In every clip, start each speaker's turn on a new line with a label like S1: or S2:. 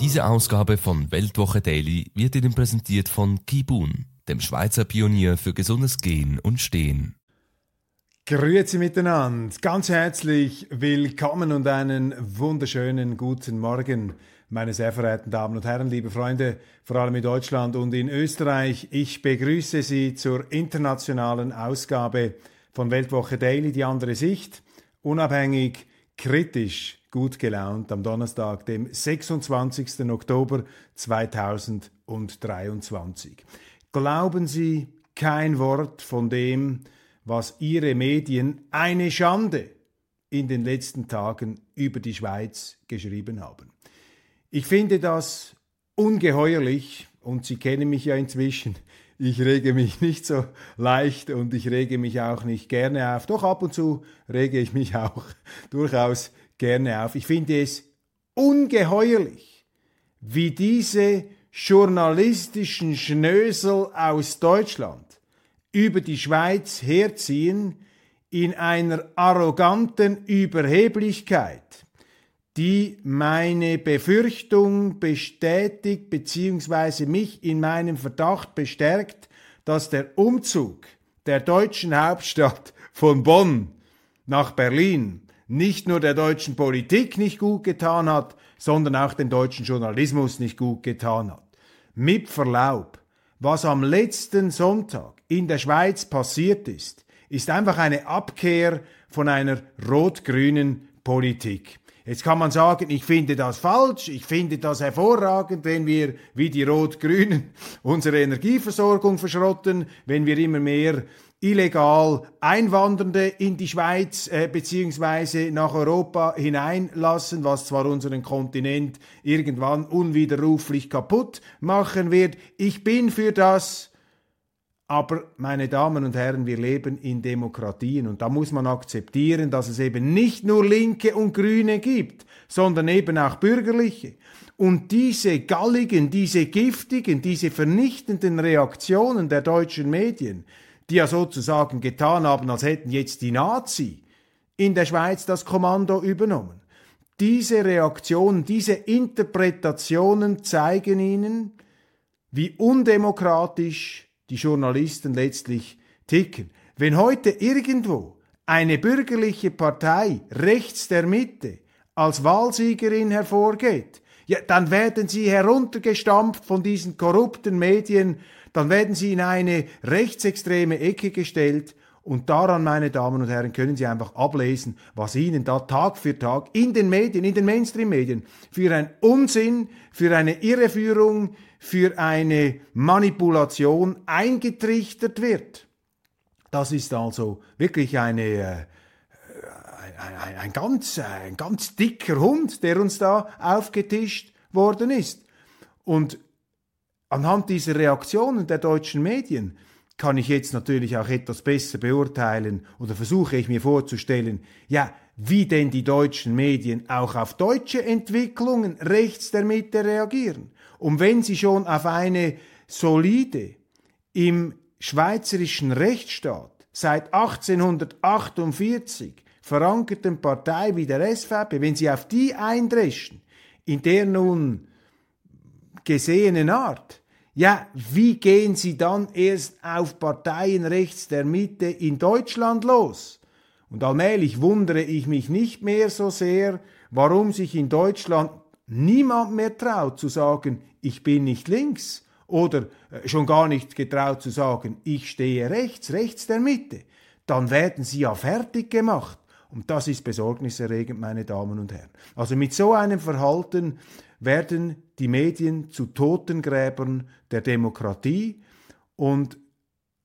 S1: Diese Ausgabe von Weltwoche Daily wird Ihnen präsentiert von Kibun, dem Schweizer Pionier für gesundes Gehen und Stehen.
S2: Grüezi miteinander, ganz herzlich willkommen und einen wunderschönen guten Morgen, meine sehr verehrten Damen und Herren, liebe Freunde, vor allem in Deutschland und in Österreich. Ich begrüße Sie zur internationalen Ausgabe von Weltwoche Daily, die andere Sicht, unabhängig, kritisch, gut gelaunt am Donnerstag, dem 26. Oktober 2023. Glauben Sie kein Wort von dem, was Ihre Medien eine Schande in den letzten Tagen über die Schweiz geschrieben haben. Ich finde das ungeheuerlich und Sie kennen mich ja inzwischen. Ich rege mich nicht so leicht und ich rege mich auch nicht gerne auf. Doch ab und zu rege ich mich auch durchaus gerne auf. Ich finde es ungeheuerlich, wie diese journalistischen Schnösel aus Deutschland über die Schweiz herziehen in einer arroganten Überheblichkeit, die meine Befürchtung bestätigt bzw. mich in meinem Verdacht bestärkt, dass der Umzug der deutschen Hauptstadt von Bonn nach Berlin nicht nur der deutschen Politik nicht gut getan hat, sondern auch dem deutschen Journalismus nicht gut getan hat. Mit Verlaub, was am letzten Sonntag in der Schweiz passiert ist, ist einfach eine Abkehr von einer rot-grünen Politik. Jetzt kann man sagen, ich finde das falsch, ich finde das hervorragend, wenn wir wie die Rot-Grünen unsere Energieversorgung verschrotten, wenn wir immer mehr illegal Einwandernde in die Schweiz äh, beziehungsweise nach Europa hineinlassen, was zwar unseren Kontinent irgendwann unwiderruflich kaputt machen wird. Ich bin für das, aber meine Damen und Herren, wir leben in Demokratien und da muss man akzeptieren, dass es eben nicht nur Linke und Grüne gibt, sondern eben auch Bürgerliche. Und diese galligen, diese giftigen, diese vernichtenden Reaktionen der deutschen Medien, die ja sozusagen getan haben, als hätten jetzt die Nazi in der Schweiz das Kommando übernommen. Diese Reaktionen, diese Interpretationen zeigen ihnen, wie undemokratisch die Journalisten letztlich ticken. Wenn heute irgendwo eine bürgerliche Partei rechts der Mitte als Wahlsiegerin hervorgeht, ja, dann werden sie heruntergestampft von diesen korrupten Medien dann werden sie in eine rechtsextreme Ecke gestellt und daran, meine Damen und Herren, können Sie einfach ablesen, was Ihnen da Tag für Tag in den Medien, in den Mainstream-Medien für ein Unsinn, für eine Irreführung, für eine Manipulation eingetrichtert wird. Das ist also wirklich eine, äh, ein, ein, ein, ganz, ein ganz dicker Hund, der uns da aufgetischt worden ist. Und Anhand dieser Reaktionen der deutschen Medien kann ich jetzt natürlich auch etwas besser beurteilen oder versuche ich mir vorzustellen, ja, wie denn die deutschen Medien auch auf deutsche Entwicklungen rechts der Mitte reagieren. Und wenn sie schon auf eine solide im schweizerischen Rechtsstaat seit 1848 verankerten Partei wie der SVP, wenn sie auf die eindreschen, in der nun gesehenen Art, ja, wie gehen Sie dann erst auf Parteien rechts der Mitte in Deutschland los? Und allmählich wundere ich mich nicht mehr so sehr, warum sich in Deutschland niemand mehr traut zu sagen, ich bin nicht links oder äh, schon gar nicht getraut zu sagen, ich stehe rechts, rechts der Mitte. Dann werden sie ja fertig gemacht. Und das ist besorgniserregend, meine Damen und Herren. Also mit so einem Verhalten werden die Medien zu Totengräbern der Demokratie und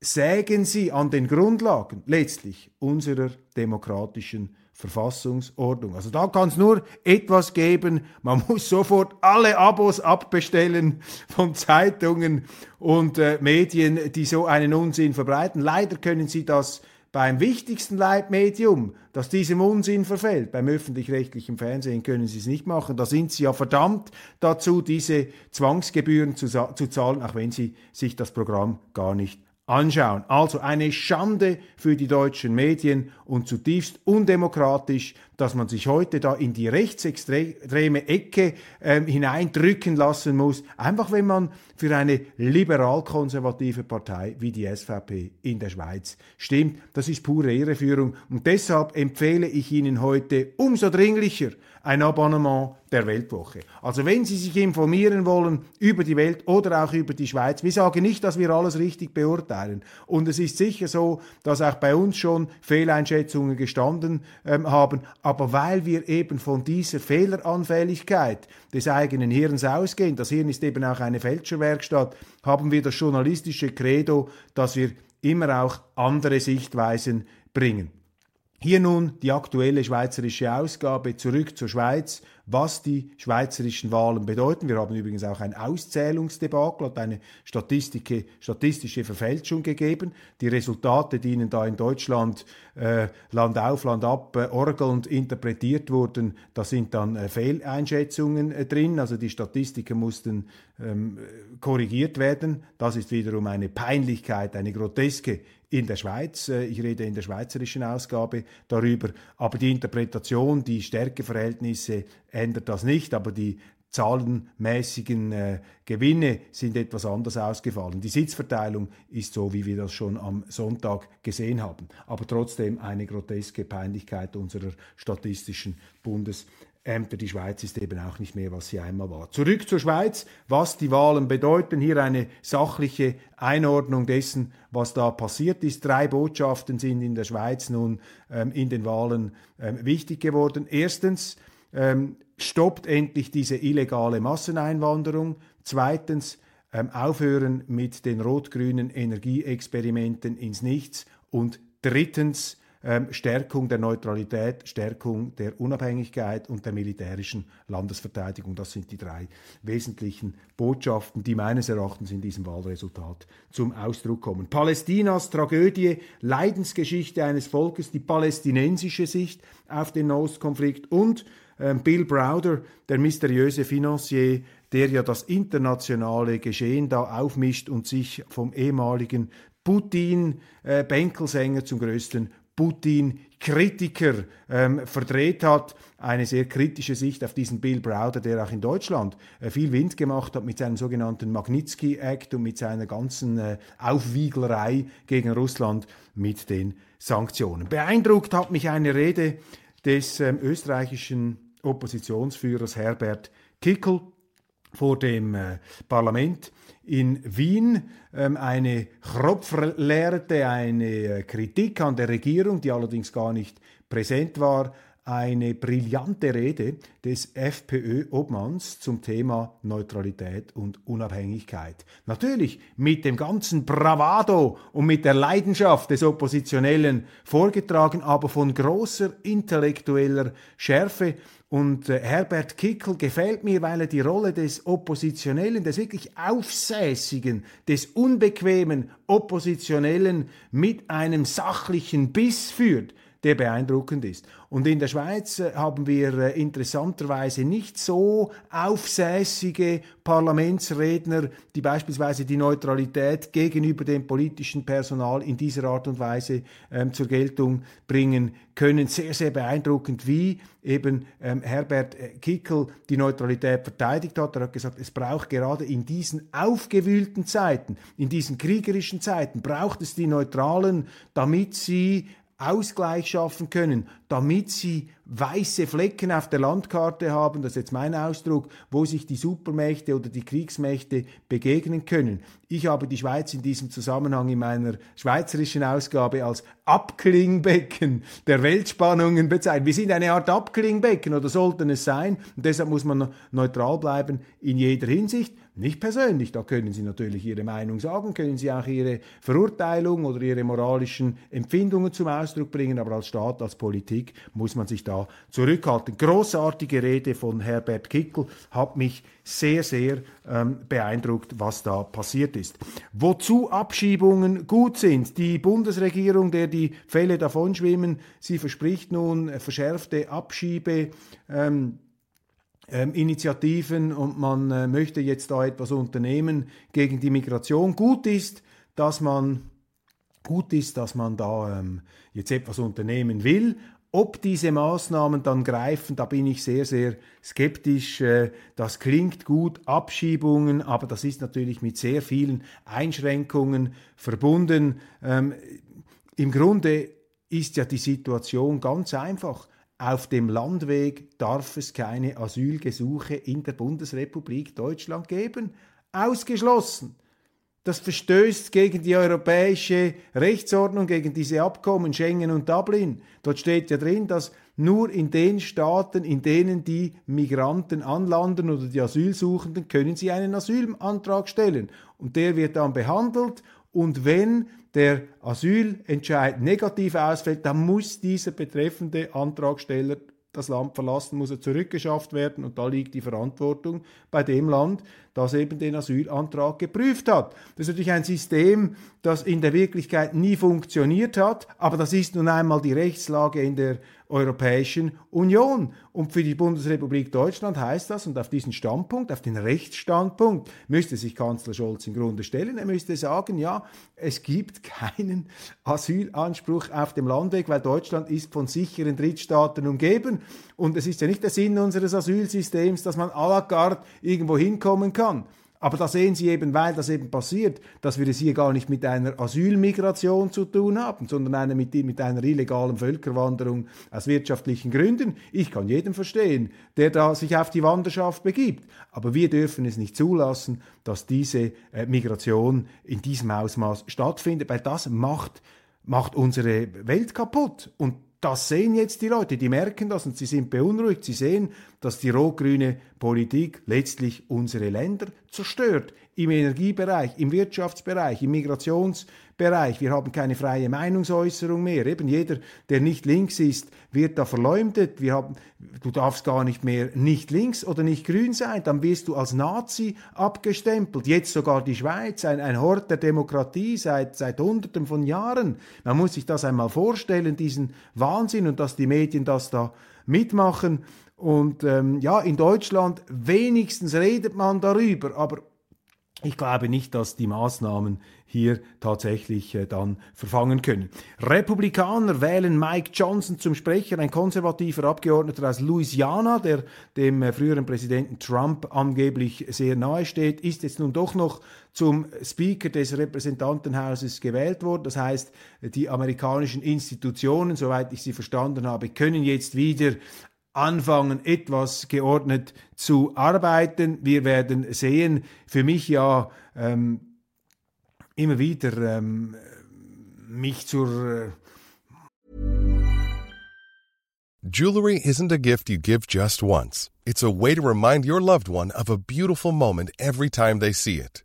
S2: sägen sie an den Grundlagen letztlich unserer demokratischen Verfassungsordnung. Also da kann es nur etwas geben. Man muss sofort alle Abos abbestellen von Zeitungen und äh, Medien, die so einen Unsinn verbreiten. Leider können sie das beim wichtigsten Leitmedium, das diesem Unsinn verfällt, beim öffentlich-rechtlichen Fernsehen können sie es nicht machen. Da sind sie ja verdammt dazu, diese Zwangsgebühren zu, zu zahlen, auch wenn sie sich das Programm gar nicht anschauen. Also eine Schande für die deutschen Medien und zutiefst undemokratisch, dass man sich heute da in die rechtsextreme Ecke ähm, hineindrücken lassen muss, einfach wenn man für eine liberal-konservative Partei wie die SVP in der Schweiz stimmt. Das ist pure Irreführung und deshalb empfehle ich Ihnen heute umso dringlicher ein Abonnement der Weltwoche. Also wenn Sie sich informieren wollen über die Welt oder auch über die Schweiz, wir sagen nicht, dass wir alles richtig beurteilen. Und es ist sicher so, dass auch bei uns schon Fehleinschätzungen gestanden ähm, haben. Aber weil wir eben von dieser Fehleranfälligkeit des eigenen Hirns ausgehen, das Hirn ist eben auch eine Fälscherwerkstatt, haben wir das journalistische Credo, dass wir immer auch andere Sichtweisen bringen. Hier nun die aktuelle schweizerische Ausgabe zurück zur Schweiz, was die schweizerischen Wahlen bedeuten. Wir haben übrigens auch ein Auszählungsdebakel, hat eine statistische Verfälschung gegeben. Die Resultate, die Ihnen da in Deutschland äh, Land auf, Land ab äh, orgelnd interpretiert wurden, da sind dann äh, Fehleinschätzungen äh, drin. Also die Statistiken mussten ähm, korrigiert werden. Das ist wiederum eine Peinlichkeit, eine groteske in der Schweiz. Äh, ich rede in der schweizerischen Ausgabe darüber. Aber die Interpretation, die Stärkeverhältnisse ändert das nicht. Aber die zahlenmäßigen äh, Gewinne sind etwas anders ausgefallen. Die Sitzverteilung ist so, wie wir das schon am Sonntag gesehen haben. Aber trotzdem eine groteske Peinlichkeit unserer statistischen Bundes Ämter. Die Schweiz ist eben auch nicht mehr, was sie einmal war. Zurück zur Schweiz, was die Wahlen bedeuten. Hier eine sachliche Einordnung dessen, was da passiert ist. Drei Botschaften sind in der Schweiz nun ähm, in den Wahlen ähm, wichtig geworden. Erstens, ähm, stoppt endlich diese illegale Masseneinwanderung. Zweitens, ähm, aufhören mit den rot-grünen Energieexperimenten ins Nichts. Und drittens, ähm, Stärkung der Neutralität, Stärkung der Unabhängigkeit und der militärischen Landesverteidigung. Das sind die drei wesentlichen Botschaften, die meines Erachtens in diesem Wahlresultat zum Ausdruck kommen. Palästinas Tragödie, Leidensgeschichte eines Volkes, die palästinensische Sicht auf den Nahostkonflikt und ähm, Bill Browder, der mysteriöse Financier, der ja das internationale Geschehen da aufmischt und sich vom ehemaligen Putin-Bänkelsänger äh, zum größten Putin-Kritiker ähm, verdreht hat. Eine sehr kritische Sicht auf diesen Bill Browder, der auch in Deutschland äh, viel Wind gemacht hat mit seinem sogenannten Magnitsky-Act und mit seiner ganzen äh, Aufwieglerei gegen Russland mit den Sanktionen. Beeindruckt hat mich eine Rede des ähm, österreichischen Oppositionsführers Herbert Kickel vor dem äh, Parlament in Wien ähm, eine Kropflehrte, eine äh, Kritik an der Regierung, die allerdings gar nicht präsent war, eine brillante Rede des FPÖ-Obmanns zum Thema Neutralität und Unabhängigkeit. Natürlich mit dem ganzen Bravado und mit der Leidenschaft des Oppositionellen vorgetragen, aber von großer intellektueller Schärfe und äh, Herbert Kickel gefällt mir, weil er die Rolle des Oppositionellen, des wirklich Aufsässigen, des unbequemen Oppositionellen mit einem sachlichen Biss führt der beeindruckend ist. Und in der Schweiz äh, haben wir äh, interessanterweise nicht so aufsässige Parlamentsredner, die beispielsweise die Neutralität gegenüber dem politischen Personal in dieser Art und Weise ähm, zur Geltung bringen können. Sehr, sehr beeindruckend, wie eben ähm, Herbert äh, Kickel die Neutralität verteidigt hat. Er hat gesagt, es braucht gerade in diesen aufgewühlten Zeiten, in diesen kriegerischen Zeiten, braucht es die Neutralen, damit sie Ausgleich schaffen können, damit sie weiße Flecken auf der Landkarte haben, das ist jetzt mein Ausdruck, wo sich die Supermächte oder die Kriegsmächte begegnen können. Ich habe die Schweiz in diesem Zusammenhang in meiner schweizerischen Ausgabe als Abklingbecken der Weltspannungen bezeichnet. Wir sind eine Art Abklingbecken oder sollten es sein und deshalb muss man neutral bleiben in jeder Hinsicht. Nicht persönlich, da können Sie natürlich Ihre Meinung sagen, können Sie auch Ihre Verurteilung oder Ihre moralischen Empfindungen zum Ausdruck bringen, aber als Staat, als Politik muss man sich da zurückhalten. Großartige Rede von Herbert Kickel hat mich sehr, sehr ähm, beeindruckt, was da passiert ist. Wozu Abschiebungen gut sind. Die Bundesregierung, der die Fälle davonschwimmen, sie verspricht nun verschärfte Abschiebe. Ähm, ähm, Initiativen und man äh, möchte jetzt da etwas unternehmen gegen die Migration. Gut ist, dass man gut ist, dass man da ähm, jetzt etwas unternehmen will. Ob diese Maßnahmen dann greifen, da bin ich sehr, sehr skeptisch. Äh, das klingt gut, Abschiebungen, aber das ist natürlich mit sehr vielen Einschränkungen verbunden. Ähm, Im Grunde ist ja die Situation ganz einfach. Auf dem Landweg darf es keine Asylgesuche in der Bundesrepublik Deutschland geben. Ausgeschlossen. Das verstößt gegen die europäische Rechtsordnung, gegen diese Abkommen Schengen und Dublin. Dort steht ja drin, dass nur in den Staaten, in denen die Migranten anlanden oder die Asylsuchenden, können sie einen Asylantrag stellen. Und der wird dann behandelt. Und wenn der Asylentscheid negativ ausfällt, dann muss dieser betreffende Antragsteller das Land verlassen, muss er zurückgeschafft werden und da liegt die Verantwortung bei dem Land, das eben den Asylantrag geprüft hat. Das ist natürlich ein System, das in der Wirklichkeit nie funktioniert hat, aber das ist nun einmal die Rechtslage in der Europäischen Union. Und für die Bundesrepublik Deutschland heißt das, und auf diesen Standpunkt, auf den Rechtsstandpunkt, müsste sich Kanzler Scholz im Grunde stellen. Er müsste sagen, ja, es gibt keinen Asylanspruch auf dem Landweg, weil Deutschland ist von sicheren Drittstaaten umgeben. Und es ist ja nicht der Sinn unseres Asylsystems, dass man à la carte irgendwo hinkommen kann. Aber da sehen Sie eben, weil das eben passiert, dass wir es hier gar nicht mit einer Asylmigration zu tun haben, sondern eine, mit, mit einer illegalen Völkerwanderung aus wirtschaftlichen Gründen. Ich kann jeden verstehen, der da sich auf die Wanderschaft begibt. Aber wir dürfen es nicht zulassen, dass diese äh, Migration in diesem Ausmaß stattfindet, weil das macht, macht unsere Welt kaputt. Und das sehen jetzt die Leute, die merken das und sie sind beunruhigt. Sie sehen, dass die rot-grüne Politik letztlich unsere Länder zerstört. Im Energiebereich, im Wirtschaftsbereich, im Migrationsbereich. Wir haben keine freie Meinungsäußerung mehr. Eben jeder, der nicht links ist, wird da verleumdet. Wir haben, du darfst gar nicht mehr nicht links oder nicht grün sein. Dann wirst du als Nazi abgestempelt. Jetzt sogar die Schweiz, ein, ein Hort der Demokratie seit, seit Hunderten von Jahren. Man muss sich das einmal vorstellen, diesen Wahnsinn und dass die Medien das da mitmachen. Und ähm, ja, in Deutschland wenigstens redet man darüber, aber ich glaube nicht, dass die Maßnahmen hier tatsächlich äh, dann verfangen können. Republikaner wählen Mike Johnson zum Sprecher, ein konservativer Abgeordneter aus Louisiana, der dem äh, früheren Präsidenten Trump angeblich sehr nahe steht, ist jetzt nun doch noch zum Speaker des Repräsentantenhauses gewählt worden. Das heißt, die amerikanischen Institutionen, soweit ich sie verstanden habe, können jetzt wieder anfangen, etwas geordnet zu arbeiten. Wir werden sehen, für mich ja ähm, immer wieder ähm, mich zur... Äh
S3: Jewelry isn't a gift you give just once. It's a way to remind your loved one of a beautiful moment every time they see it.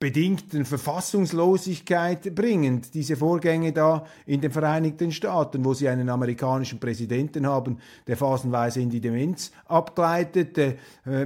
S2: bedingten Verfassungslosigkeit bringend. Diese Vorgänge da in den Vereinigten Staaten, wo sie einen amerikanischen Präsidenten haben, der phasenweise in die Demenz abgleitet. Äh,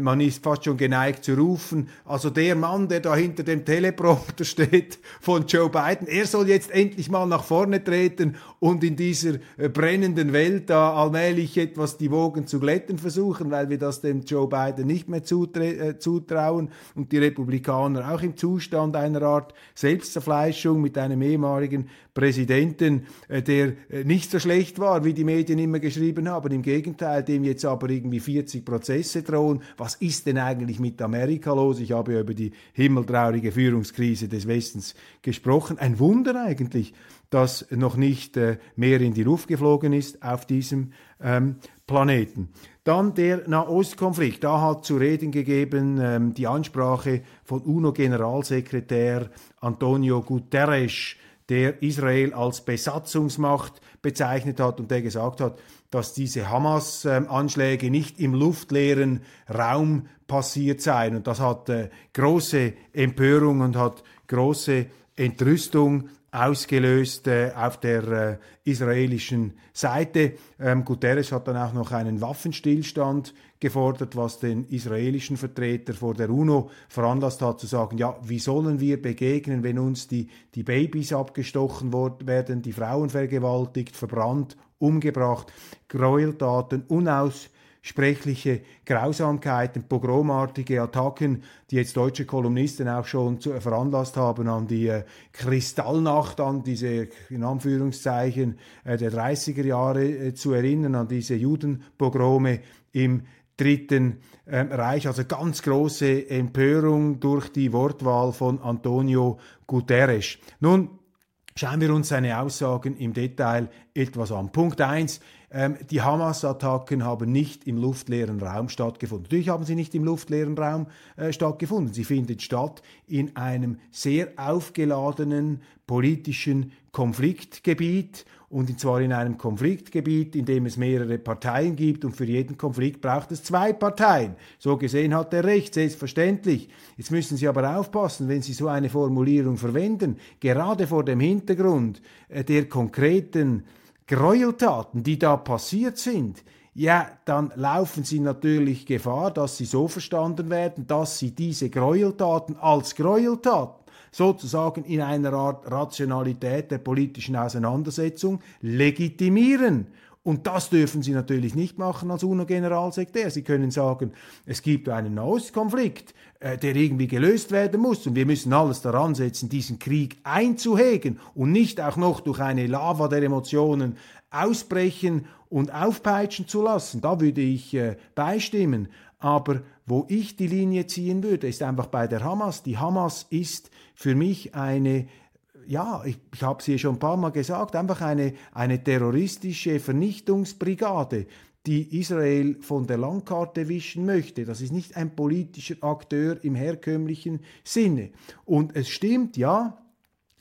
S2: man ist fast schon geneigt zu rufen, also der Mann, der da hinter dem Teleprompter steht von Joe Biden, er soll jetzt endlich mal nach vorne treten und in dieser äh, brennenden Welt da allmählich etwas die Wogen zu glätten versuchen, weil wir das dem Joe Biden nicht mehr äh, zutrauen und die Republikaner auch im Zustand Zustand einer Art Selbstzerfleischung mit einem ehemaligen Präsidenten, äh, der äh, nicht so schlecht war, wie die Medien immer geschrieben haben. Im Gegenteil, dem jetzt aber irgendwie 40 Prozesse drohen. Was ist denn eigentlich mit Amerika los? Ich habe ja über die himmeltraurige Führungskrise des Westens gesprochen. Ein Wunder eigentlich, dass noch nicht äh, mehr in die Luft geflogen ist auf diesem ähm, Planeten. Dann der Nahostkonflikt. Da hat zu reden gegeben ähm, die Ansprache von UNO-Generalsekretär Antonio Guterres, der Israel als Besatzungsmacht bezeichnet hat und der gesagt hat, dass diese Hamas-Anschläge nicht im luftleeren Raum passiert seien. Und das hat äh, große Empörung und hat große Entrüstung ausgelöst äh, auf der äh, israelischen Seite. Ähm, Guterres hat dann auch noch einen Waffenstillstand gefordert, was den israelischen Vertreter vor der UNO veranlasst hat zu sagen, ja, wie sollen wir begegnen, wenn uns die, die Babys abgestochen werden, die Frauen vergewaltigt, verbrannt, umgebracht, Gräueltaten unaus sprechliche Grausamkeiten, pogromartige Attacken, die jetzt deutsche Kolumnisten auch schon zu, veranlasst haben an die äh, Kristallnacht, an diese, in Anführungszeichen, äh, der 30er Jahre äh, zu erinnern, an diese Judenpogrome im Dritten ähm, Reich. Also ganz große Empörung durch die Wortwahl von Antonio Guterres. Nun, Schauen wir uns seine Aussagen im Detail etwas an. Punkt eins: ähm, die Hamas-Attacken haben nicht im luftleeren Raum stattgefunden. Natürlich haben sie nicht im luftleeren Raum äh, stattgefunden. Sie finden statt in einem sehr aufgeladenen politischen Konfliktgebiet und zwar in einem Konfliktgebiet, in dem es mehrere Parteien gibt und für jeden Konflikt braucht es zwei Parteien. So gesehen hat er recht, selbstverständlich. Jetzt müssen Sie aber aufpassen, wenn Sie so eine Formulierung verwenden, gerade vor dem Hintergrund äh, der konkreten Gräueltaten, die da passiert sind, ja, dann laufen sie natürlich Gefahr, dass sie so verstanden werden, dass sie diese Gräueltaten als Gräueltaten sozusagen in einer Art Rationalität der politischen Auseinandersetzung legitimieren. Und das dürfen Sie natürlich nicht machen als UNO-Generalsekretär. Sie können sagen, es gibt einen Nahostkonflikt, äh, der irgendwie gelöst werden muss und wir müssen alles daran setzen, diesen Krieg einzuhegen und nicht auch noch durch eine Lava der Emotionen ausbrechen und aufpeitschen zu lassen. Da würde ich äh, beistimmen. Aber wo ich die Linie ziehen würde, ist einfach bei der Hamas. Die Hamas ist für mich eine ja, ich, ich habe es hier schon ein paar Mal gesagt, einfach eine, eine terroristische Vernichtungsbrigade, die Israel von der Landkarte wischen möchte. Das ist nicht ein politischer Akteur im herkömmlichen Sinne. Und es stimmt, ja,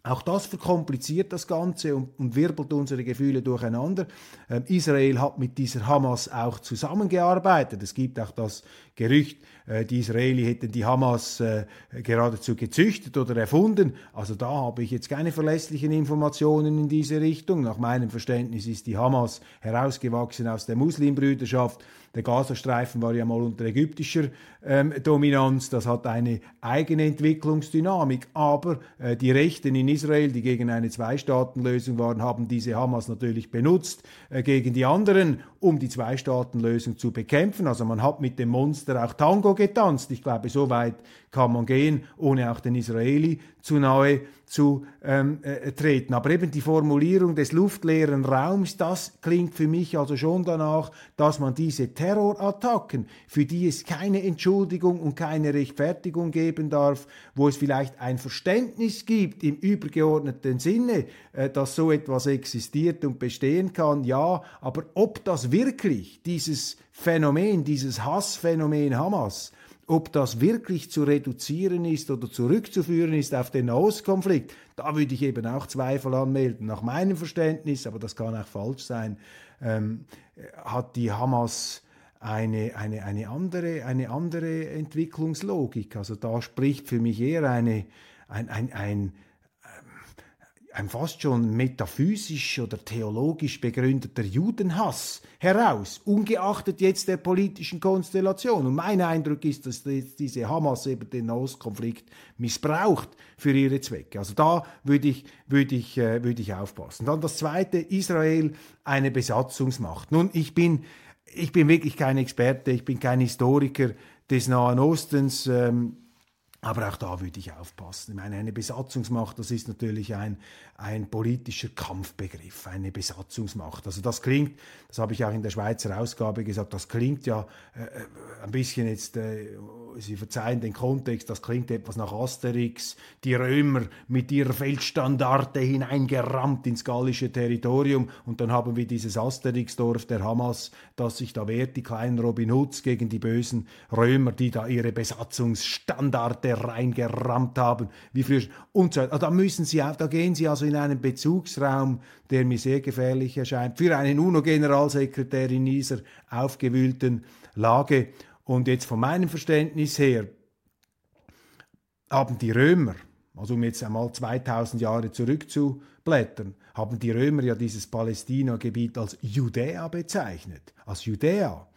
S2: auch das verkompliziert das Ganze und, und wirbelt unsere Gefühle durcheinander. Ähm, Israel hat mit dieser Hamas auch zusammengearbeitet. Es gibt auch das Gerücht, äh, die Israeli hätten die Hamas äh, geradezu gezüchtet oder erfunden. Also da habe ich jetzt keine verlässlichen Informationen in diese Richtung. Nach meinem Verständnis ist die Hamas herausgewachsen aus der Muslimbrüderschaft. Der Gazastreifen war ja mal unter ägyptischer ähm, Dominanz. Das hat eine eigene Entwicklungsdynamik. Aber äh, die Rechten in Israel, die gegen eine Zwei-Staaten-Lösung waren, haben diese Hamas natürlich benutzt äh, gegen die anderen, um die Zwei-Staaten-Lösung zu bekämpfen. Also man hat mit dem Monster auch Tango getanzt. Ich glaube, so weit kann man gehen, ohne auch den Israeli zu nahe zu ähm, äh, treten. Aber eben die Formulierung des luftleeren Raums, das klingt für mich also schon danach, dass man diese Terrorattacken, für die es keine Entschuldigung und keine Rechtfertigung geben darf, wo es vielleicht ein Verständnis gibt im übergeordneten Sinne, äh, dass so etwas existiert und bestehen kann, ja, aber ob das wirklich dieses Phänomen, dieses Hassphänomen Hamas, ob das wirklich zu reduzieren ist oder zurückzuführen ist auf den Nahostkonflikt, da würde ich eben auch Zweifel anmelden. Nach meinem Verständnis, aber das kann auch falsch sein, ähm, hat die Hamas eine, eine, eine, andere, eine andere Entwicklungslogik. Also da spricht für mich eher eine, ein, ein, ein ein fast schon metaphysisch oder theologisch begründeter Judenhass heraus, ungeachtet jetzt der politiischen Konstellation. Und mein Eindruck ist, dass diese Hamas eben den Nahostkonflikt missbraucht für ihre Zwecke. Also da würde ich, würde ich, äh, würde ich aufpassen. Dann das Zweite, Israel eine Besatzungsmacht. Nun, ich bin, ich bin wirklich kein Experte, ich bin kein Historiker des Nahen Ostens. Ähm, aber auch da würde ich aufpassen. Ich meine, eine Besatzungsmacht, das ist natürlich ein, ein politischer Kampfbegriff, eine Besatzungsmacht. Also das klingt, das habe ich auch in der Schweizer Ausgabe gesagt, das klingt ja äh, äh ein bisschen jetzt, äh, Sie verzeihen den Kontext, das klingt etwas nach Asterix, die Römer mit ihrer Feldstandarte hineingerammt ins gallische Territorium und dann haben wir dieses Asterix-Dorf der Hamas, das sich da wehrt, die kleinen Robin Hoods gegen die bösen Römer, die da ihre Besatzungsstandarte reingerammt haben, wie früher. Und so, also da müssen Sie, da gehen Sie also in einen Bezugsraum, der mir sehr gefährlich erscheint, für einen UNO-Generalsekretär in dieser aufgewühlten Lage. Und jetzt von meinem Verständnis her haben die Römer, also um jetzt einmal 2000 Jahre zurückzublättern, haben die Römer ja dieses Palästina-Gebiet als Judäa bezeichnet, als Judäa.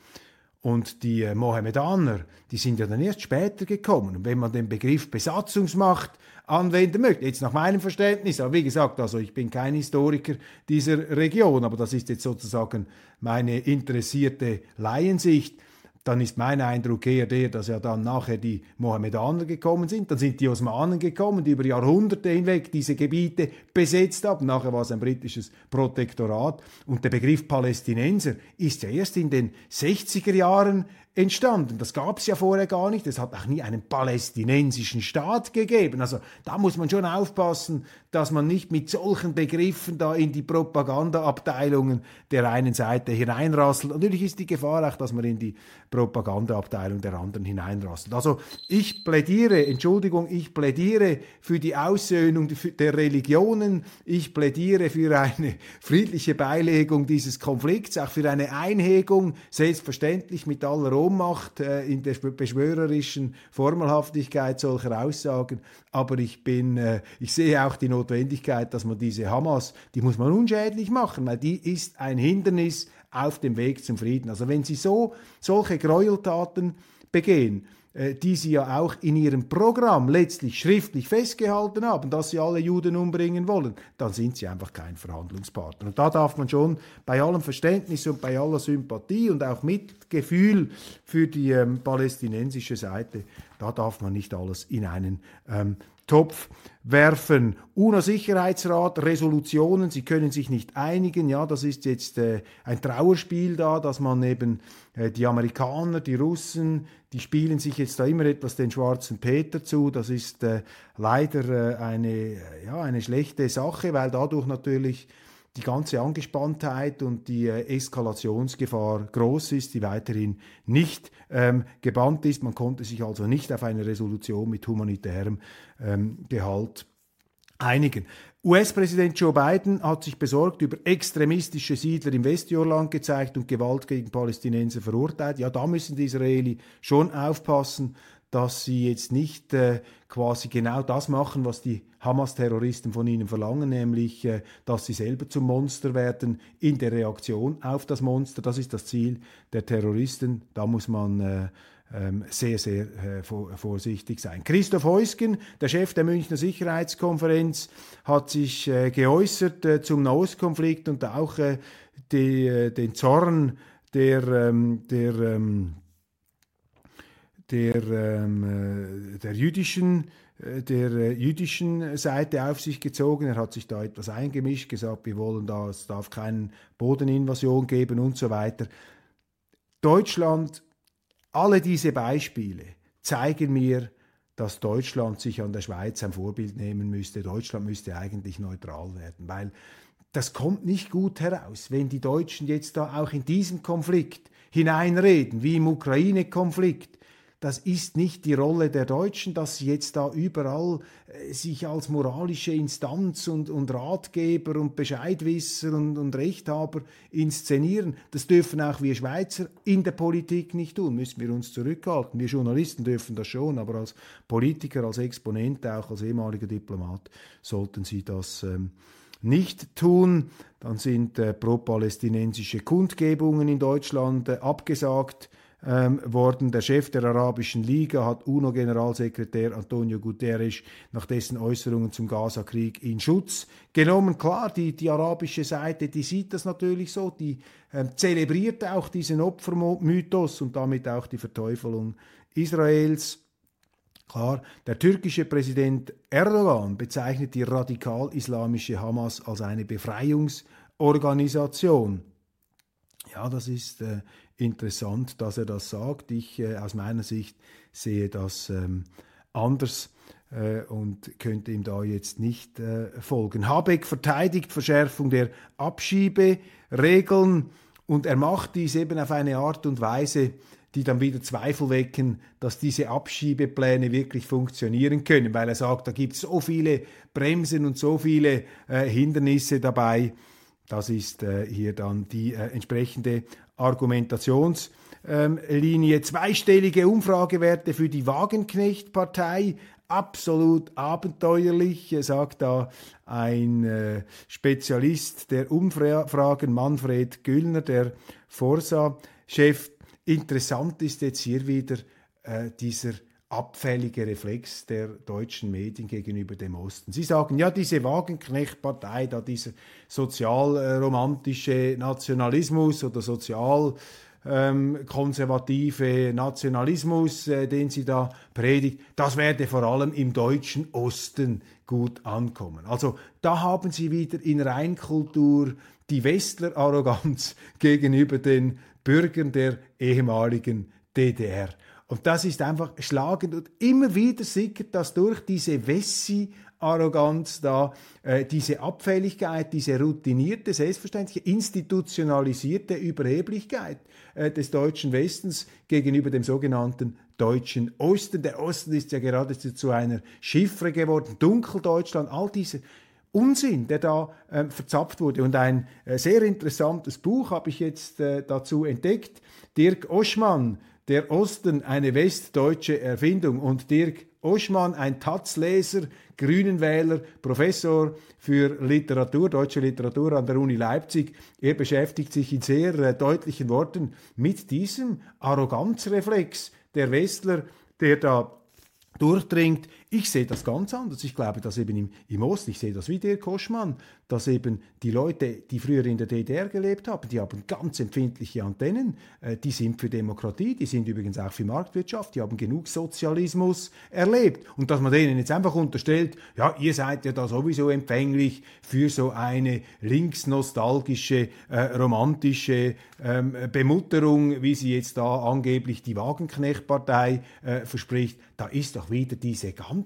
S2: Und die äh, Mohammedaner, die sind ja dann erst später gekommen. Und wenn man den Begriff Besatzungsmacht anwenden möchte, jetzt nach meinem Verständnis, aber wie gesagt, also ich bin kein Historiker dieser Region, aber das ist jetzt sozusagen meine interessierte Laiensicht, dann ist mein Eindruck eher der, dass ja dann nachher die Mohammedaner gekommen sind, dann sind die Osmanen gekommen, die über Jahrhunderte hinweg diese Gebiete besetzt haben. Nachher war es ein britisches Protektorat und der Begriff Palästinenser ist ja erst in den 60er Jahren entstanden. Das gab es ja vorher gar nicht. Es hat auch nie einen palästinensischen Staat gegeben. Also da muss man schon aufpassen, dass man nicht mit solchen Begriffen da in die Propagandaabteilungen der einen Seite hineinrasselt. Natürlich ist die Gefahr auch, dass man in die Propagandaabteilung der anderen hineinrasselt. Also ich plädiere, Entschuldigung, ich plädiere für die Aussöhnung der Religionen. Ich plädiere für eine friedliche Beilegung dieses Konflikts, auch für eine Einhegung, selbstverständlich mit aller Ohnmacht äh, in der beschwörerischen Formelhaftigkeit solcher Aussagen. Aber ich bin, äh, ich sehe auch die Notwendigkeit, dass man diese Hamas, die muss man unschädlich machen, weil die ist ein Hindernis auf dem Weg zum Frieden. Also wenn sie so solche Gräueltaten begehen, die sie ja auch in ihrem Programm letztlich schriftlich festgehalten haben, dass sie alle Juden umbringen wollen, dann sind sie einfach kein Verhandlungspartner. Und da darf man schon bei allem Verständnis und bei aller Sympathie und auch Mitgefühl für die ähm, palästinensische Seite, da darf man nicht alles in einen ähm, Topf werfen. UNO-Sicherheitsrat, Resolutionen, sie können sich nicht einigen. Ja, das ist jetzt äh, ein Trauerspiel da, dass man eben äh, die Amerikaner, die Russen, die spielen sich jetzt da immer etwas den schwarzen Peter zu. Das ist äh, leider äh, eine, ja, eine schlechte Sache, weil dadurch natürlich die ganze Angespanntheit und die äh, Eskalationsgefahr groß ist, die weiterhin nicht ähm, gebannt ist. Man konnte sich also nicht auf eine Resolution mit humanitärem ähm, Gehalt einigen. US-Präsident Joe Biden hat sich besorgt über extremistische Siedler im Westjorland gezeigt und Gewalt gegen Palästinenser verurteilt. Ja, da müssen die Israeli schon aufpassen, dass sie jetzt nicht äh, quasi genau das machen, was die Hamas-Terroristen von ihnen verlangen, nämlich, äh, dass sie selber zum Monster werden in der Reaktion auf das Monster. Das ist das Ziel der Terroristen. Da muss man äh, ähm, sehr, sehr äh, vorsichtig sein. Christoph Heusgen, der Chef der Münchner Sicherheitskonferenz, hat sich äh, geäußert äh, zum Nahostkonflikt und auch die, den Zorn der, ähm, der ähm, der, ähm, äh, der jüdischen äh, der äh, jüdischen Seite auf sich gezogen. Er hat sich da etwas eingemischt, gesagt, wir wollen da, es darf keine Bodeninvasion geben und so weiter. Deutschland, alle diese Beispiele zeigen mir, dass Deutschland sich an der Schweiz ein Vorbild nehmen müsste. Deutschland müsste eigentlich neutral werden, weil das kommt nicht gut heraus, wenn die Deutschen jetzt da auch in diesen Konflikt hineinreden, wie im Ukraine-Konflikt das ist nicht die Rolle der Deutschen, dass sie jetzt da überall äh, sich als moralische Instanz und, und Ratgeber und Bescheidwisser und, und Rechthaber inszenieren. Das dürfen auch wir Schweizer in der Politik nicht tun, müssen wir uns zurückhalten. Wir Journalisten dürfen das schon, aber als Politiker, als Exponent, auch als ehemaliger Diplomat sollten sie das ähm, nicht tun. Dann sind äh, pro-palästinensische Kundgebungen in Deutschland äh, abgesagt ähm, worden. Der Chef der Arabischen Liga hat UNO-Generalsekretär Antonio Guterres nach dessen Äußerungen zum Gaza-Krieg in Schutz genommen. Klar, die, die arabische Seite, die sieht das natürlich so, die äh, zelebriert auch diesen Opfermythos und damit auch die Verteufelung Israels. Klar, der türkische Präsident Erdogan bezeichnet die radikal-islamische Hamas als eine Befreiungsorganisation. Ja, das ist äh, interessant, dass er das sagt. Ich äh, aus meiner Sicht sehe das ähm, anders äh, und könnte ihm da jetzt nicht äh, folgen. Habeck verteidigt Verschärfung der Abschieberegeln und er macht dies eben auf eine Art und Weise, die dann wieder Zweifel wecken, dass diese Abschiebepläne wirklich funktionieren können, weil er sagt, da gibt es so viele Bremsen und so viele äh, Hindernisse dabei. Das ist äh, hier dann die äh, entsprechende Argumentationslinie. Zweistellige Umfragewerte für die Wagenknecht-Partei. Absolut abenteuerlich, sagt da ein äh, Spezialist der Umfragen, Manfred Güllner, der Forsa-Chef. Interessant ist jetzt hier wieder äh, dieser abfällige Reflex der deutschen Medien gegenüber dem Osten. Sie sagen, ja, diese Wagenknecht-Partei, da dieser sozialromantische Nationalismus oder sozial ähm, Nationalismus, äh, den sie da predigt, das werde vor allem im deutschen Osten gut ankommen. Also da haben sie wieder in Reinkultur die Westler-Arroganz gegenüber den Bürgern der ehemaligen DDR. Und das ist einfach schlagend und immer wieder sickert das durch diese Wessi-Arroganz da, äh, diese Abfälligkeit, diese routinierte, selbstverständliche, institutionalisierte Überheblichkeit äh, des deutschen Westens gegenüber dem sogenannten deutschen Osten. Der Osten ist ja geradezu zu einer Chiffre geworden, Dunkeldeutschland, all diese Unsinn, der da äh, verzapft wurde. Und ein äh, sehr interessantes Buch habe ich jetzt äh, dazu entdeckt. Dirk Oschmann, der Osten eine westdeutsche Erfindung und Dirk Oschmann, ein Taz-Leser, Grünenwähler, Professor für Literatur, deutsche Literatur an der Uni Leipzig. Er beschäftigt sich in sehr äh, deutlichen Worten mit diesem Arroganzreflex der Westler, der da durchdringt. Ich sehe das ganz anders. Ich glaube, dass eben im, im Osten, ich sehe das wie der Koschmann, dass eben die Leute, die früher in der DDR gelebt haben, die haben ganz empfindliche Antennen, äh, die sind für Demokratie, die sind übrigens auch für Marktwirtschaft, die haben genug Sozialismus erlebt. Und dass man denen jetzt einfach unterstellt, ja, ihr seid ja da sowieso empfänglich für so eine linksnostalgische, äh, romantische ähm, Bemutterung, wie sie jetzt da angeblich die Wagenknechtpartei äh, verspricht, da ist doch wieder diese ganze,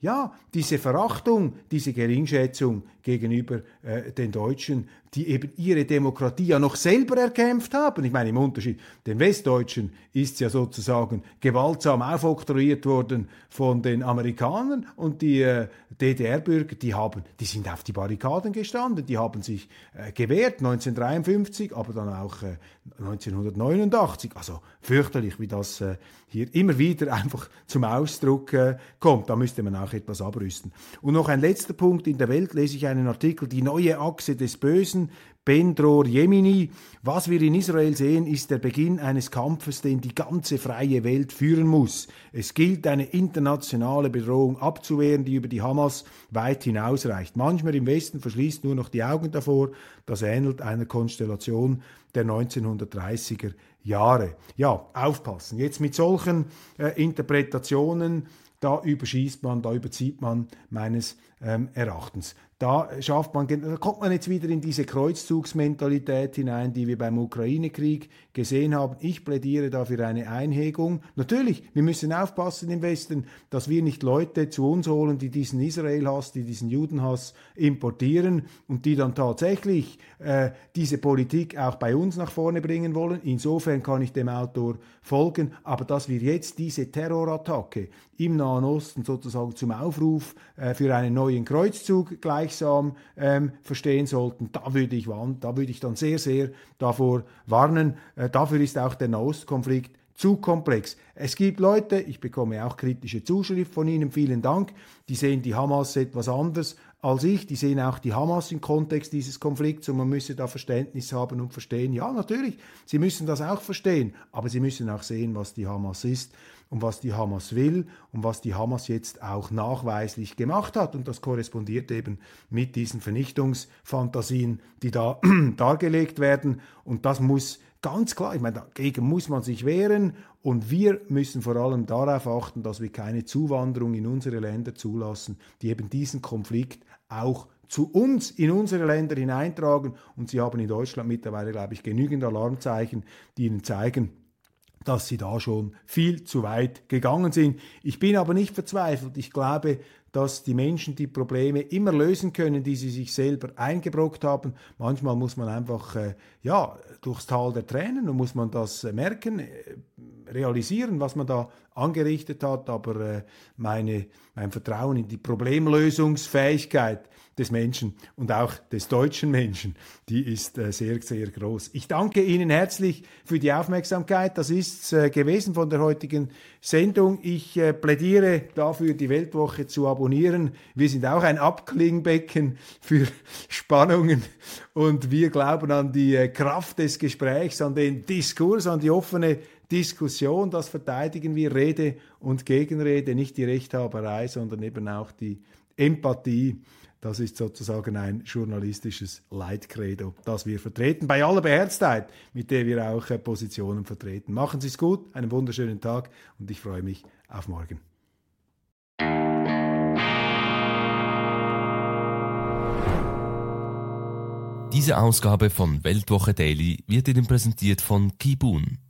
S2: ja, diese Verachtung, diese Geringschätzung gegenüber äh, den Deutschen, die eben ihre Demokratie ja noch selber erkämpft haben. Ich meine, im Unterschied, den Westdeutschen ist ja sozusagen gewaltsam aufoktroyiert worden von den Amerikanern und die äh, DDR-Bürger, die haben, die sind auf die Barrikaden gestanden, die haben sich äh, gewehrt 1953, aber dann auch äh, 1989. Also fürchterlich, wie das äh, hier immer wieder einfach zum Ausdruck äh, kommt. Da müsste man auch etwas abrüsten. Und noch ein letzter Punkt. In der Welt lese ich einen Artikel, die neue Achse des Bösen, Bendror Jemini. Was wir in Israel sehen, ist der Beginn eines Kampfes, den die ganze freie Welt führen muss. Es gilt, eine internationale Bedrohung abzuwehren, die über die Hamas weit hinausreicht. Manchmal im Westen verschließt nur noch die Augen davor. Das ähnelt einer Konstellation der 1930er Jahre. Ja, aufpassen. Jetzt mit solchen äh, Interpretationen, da überschießt man, da überzieht man meines ähm, Erachtens. Da schafft man, da kommt man jetzt wieder in diese Kreuzzugsmentalität hinein, die wir beim Ukraine-Krieg gesehen haben. Ich plädiere dafür eine Einhegung. Natürlich, wir müssen aufpassen im Westen, dass wir nicht Leute zu uns holen, die diesen Israel-Hass, die diesen Judenhass importieren und die dann tatsächlich äh, diese Politik auch bei uns nach vorne bringen wollen. Insofern kann ich dem Autor folgen, aber dass wir jetzt diese Terrorattacke im Nahen Osten sozusagen zum Aufruf äh, für einen neuen Kreuzzug gleichsam ähm, verstehen sollten, da würde ich, da würde ich dann sehr, sehr davor warnen. Äh, dafür ist auch der Nahostkonflikt zu komplex. Es gibt Leute, ich bekomme auch kritische Zuschrift von Ihnen, vielen Dank, die sehen die Hamas etwas anders als ich, die sehen auch die Hamas im Kontext dieses Konflikts und man müsse da Verständnis haben und verstehen. Ja, natürlich, sie müssen das auch verstehen, aber sie müssen auch sehen, was die Hamas ist und was die Hamas will und was die Hamas jetzt auch nachweislich gemacht hat. Und das korrespondiert eben mit diesen Vernichtungsfantasien, die da dargelegt werden. Und das muss ganz klar, ich meine, dagegen muss man sich wehren und wir müssen vor allem darauf achten, dass wir keine Zuwanderung in unsere Länder zulassen, die eben diesen Konflikt auch zu uns in unsere Länder hineintragen. Und Sie haben in Deutschland mittlerweile, glaube ich, genügend Alarmzeichen, die Ihnen zeigen, dass sie da schon viel zu weit gegangen sind. Ich bin aber nicht verzweifelt. Ich glaube, dass die Menschen die Probleme immer lösen können, die sie sich selber eingebrockt haben. Manchmal muss man einfach äh, ja durchs Tal der Tränen und muss man das äh, merken, äh, realisieren, was man da angerichtet hat. Aber äh, meine, mein Vertrauen in die Problemlösungsfähigkeit des Menschen und auch des deutschen Menschen, die ist äh, sehr, sehr groß. Ich danke Ihnen herzlich für die Aufmerksamkeit. Das ist äh, gewesen von der heutigen Sendung. Ich äh, plädiere dafür, die Weltwoche zu abonnieren. Wir sind auch ein Abklingbecken für Spannungen und wir glauben an die äh, Kraft des Gesprächs, an den Diskurs, an die offene Diskussion. Das verteidigen wir Rede und Gegenrede, nicht die Rechthaberei, sondern eben auch die Empathie das ist sozusagen ein journalistisches Leitcredo, das wir vertreten, bei aller Beherztheit, mit der wir auch äh, Positionen vertreten. Machen Sie es gut, einen wunderschönen Tag und ich freue mich auf morgen.
S1: Diese Ausgabe von Weltwoche Daily wird Ihnen präsentiert von Kibun,